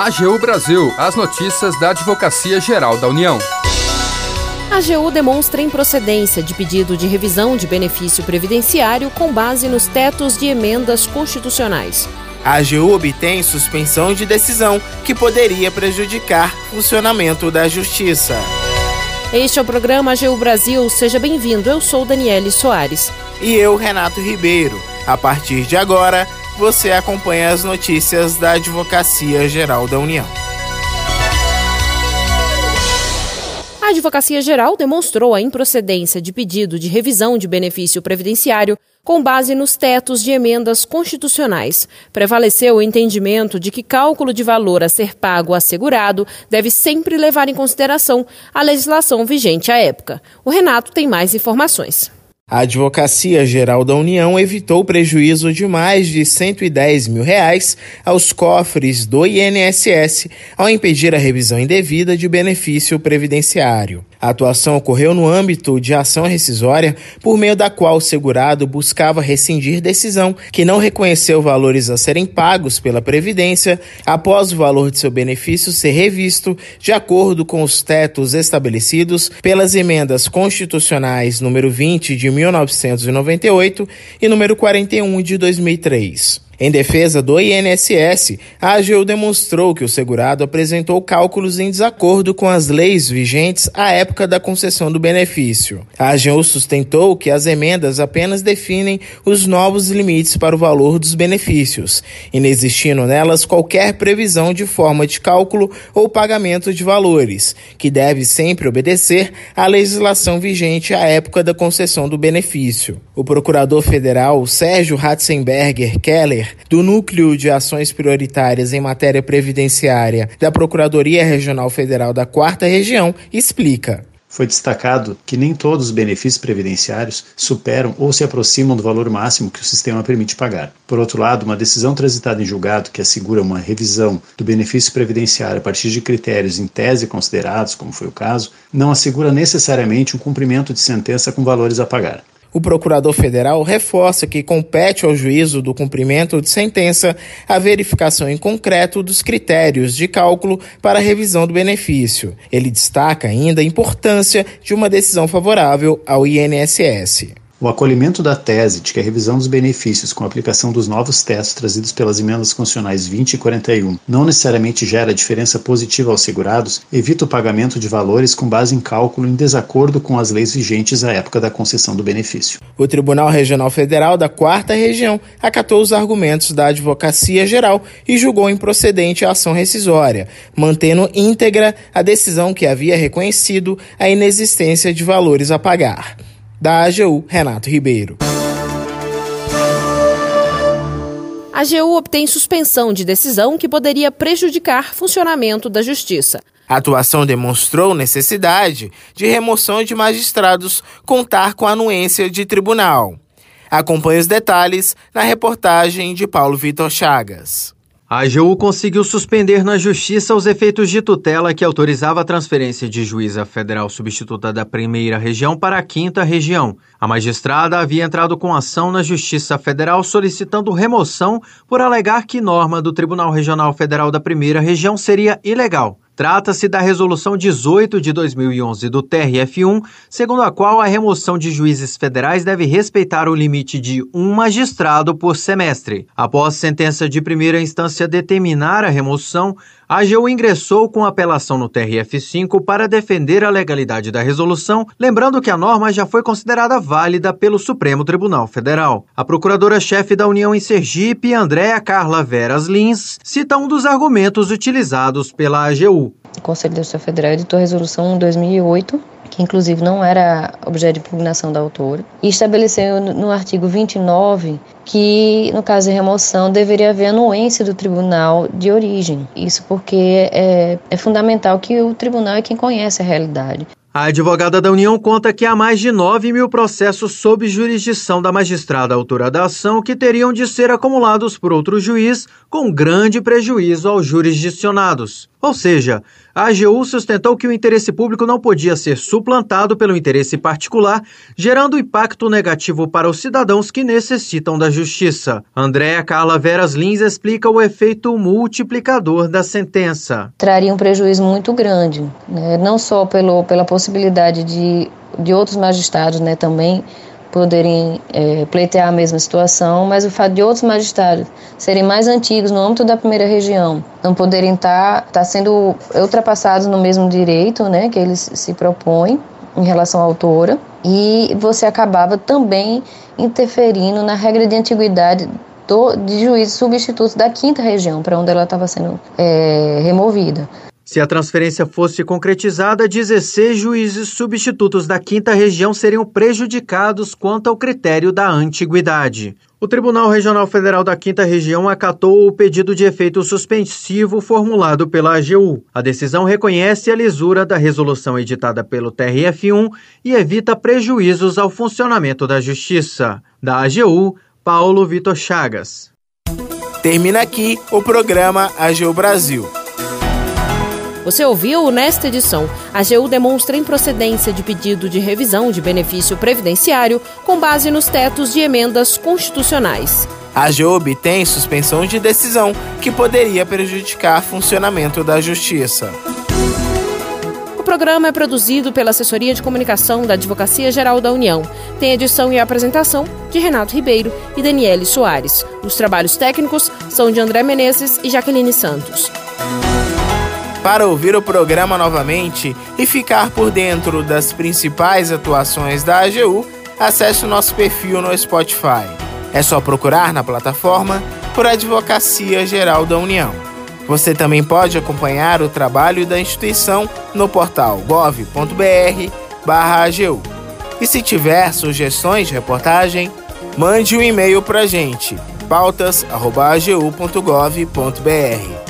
AGU Brasil, as notícias da Advocacia Geral da União. A AGU demonstra improcedência de pedido de revisão de benefício previdenciário com base nos tetos de emendas constitucionais. A AGU obtém suspensão de decisão que poderia prejudicar o funcionamento da Justiça. Este é o programa AGU Brasil. Seja bem-vindo. Eu sou Daniele Soares. E eu, Renato Ribeiro. A partir de agora, você acompanha as notícias da Advocacia Geral da União. A Advocacia Geral demonstrou a improcedência de pedido de revisão de benefício previdenciário com base nos tetos de emendas constitucionais. Prevaleceu o entendimento de que cálculo de valor a ser pago ao segurado deve sempre levar em consideração a legislação vigente à época. O Renato tem mais informações. A Advocacia Geral da União evitou prejuízo de mais de 110 mil reais aos cofres do INSS ao impedir a revisão indevida de benefício previdenciário. A atuação ocorreu no âmbito de ação rescisória, por meio da qual o segurado buscava rescindir decisão que não reconheceu valores a serem pagos pela Previdência após o valor de seu benefício ser revisto de acordo com os tetos estabelecidos pelas emendas constitucionais número 20 de 1998 e número 41 de 2003. Em defesa do INSS, a AGU demonstrou que o segurado apresentou cálculos em desacordo com as leis vigentes à época da concessão do benefício. A AGU sustentou que as emendas apenas definem os novos limites para o valor dos benefícios, inexistindo nelas qualquer previsão de forma de cálculo ou pagamento de valores, que deve sempre obedecer à legislação vigente à época da concessão do benefício. O procurador federal Sérgio Ratzenberger Keller do Núcleo de Ações Prioritárias em Matéria Previdenciária da Procuradoria Regional Federal da Quarta Região, explica. Foi destacado que nem todos os benefícios previdenciários superam ou se aproximam do valor máximo que o sistema permite pagar. Por outro lado, uma decisão transitada em julgado que assegura uma revisão do benefício previdenciário a partir de critérios em tese considerados, como foi o caso, não assegura necessariamente um cumprimento de sentença com valores a pagar. O procurador federal reforça que compete ao juízo do cumprimento de sentença a verificação em concreto dos critérios de cálculo para a revisão do benefício. Ele destaca ainda a importância de uma decisão favorável ao INSS. O acolhimento da tese de que a revisão dos benefícios com a aplicação dos novos testes trazidos pelas emendas constitucionais 20 e 41 não necessariamente gera diferença positiva aos segurados evita o pagamento de valores com base em cálculo em desacordo com as leis vigentes à época da concessão do benefício. O Tribunal Regional Federal da Quarta Região acatou os argumentos da Advocacia Geral e julgou improcedente a ação rescisória, mantendo íntegra a decisão que havia reconhecido a inexistência de valores a pagar. Da AGU, Renato Ribeiro. A AGU obtém suspensão de decisão que poderia prejudicar funcionamento da Justiça. A atuação demonstrou necessidade de remoção de magistrados contar com anuência de tribunal. Acompanhe os detalhes na reportagem de Paulo Vitor Chagas. A AGU conseguiu suspender na Justiça os efeitos de tutela que autorizava a transferência de juíza federal substituta da primeira região para a quinta região. A magistrada havia entrado com ação na Justiça Federal solicitando remoção por alegar que norma do Tribunal Regional Federal da primeira região seria ilegal. Trata-se da Resolução 18 de 2011 do TRF1, segundo a qual a remoção de juízes federais deve respeitar o limite de um magistrado por semestre. Após sentença de primeira instância determinar a remoção, a AGU ingressou com apelação no TRF5 para defender a legalidade da resolução, lembrando que a norma já foi considerada válida pelo Supremo Tribunal Federal. A procuradora-chefe da União em Sergipe, Andréa Carla Veras Lins, cita um dos argumentos utilizados pela AGU. O Conselho da Justiça Federal editou a resolução 2008 que inclusive não era objeto de impugnação da autora, e estabeleceu no artigo 29 que, no caso de remoção, deveria haver anuência do tribunal de origem. Isso porque é, é fundamental que o tribunal é quem conhece a realidade. A advogada da União conta que há mais de 9 mil processos sob jurisdição da magistrada autora da ação que teriam de ser acumulados por outro juiz, com grande prejuízo aos jurisdicionados. Ou seja, a AGU sustentou que o interesse público não podia ser suplantado pelo interesse particular, gerando impacto negativo para os cidadãos que necessitam da justiça. Andréa Carla Veras Lins explica o efeito multiplicador da sentença. Traria um prejuízo muito grande, né? não só pelo, pela possibilidade de, de outros magistrados né, também poderem é, pleitear a mesma situação, mas o fato de outros magistrados serem mais antigos no âmbito da primeira região, não poderem estar tá, tá sendo ultrapassados no mesmo direito né, que eles se propõem em relação à autora, e você acabava também interferindo na regra de antiguidade do, de juízes substitutos da quinta região, para onde ela estava sendo é, removida. Se a transferência fosse concretizada, 16 juízes substitutos da quinta região seriam prejudicados quanto ao critério da antiguidade. O Tribunal Regional Federal da Quinta Região acatou o pedido de efeito suspensivo formulado pela AGU. A decisão reconhece a lisura da resolução editada pelo TRF1 e evita prejuízos ao funcionamento da Justiça. Da AGU, Paulo Vitor Chagas. Termina aqui o programa AGU Brasil. Você ouviu nesta edição. A AGU demonstra improcedência de pedido de revisão de benefício previdenciário com base nos tetos de emendas constitucionais. A AGU obtém suspensão de decisão que poderia prejudicar o funcionamento da Justiça. O programa é produzido pela Assessoria de Comunicação da Advocacia Geral da União. Tem edição e apresentação de Renato Ribeiro e Daniele Soares. Os trabalhos técnicos são de André Menezes e Jaqueline Santos. Para ouvir o programa novamente e ficar por dentro das principais atuações da AGU, acesse o nosso perfil no Spotify. É só procurar na plataforma por Advocacia Geral da União. Você também pode acompanhar o trabalho da instituição no portal gov.br/agu. E se tiver sugestões de reportagem, mande um e-mail para gente, pautas.agu.gov.br.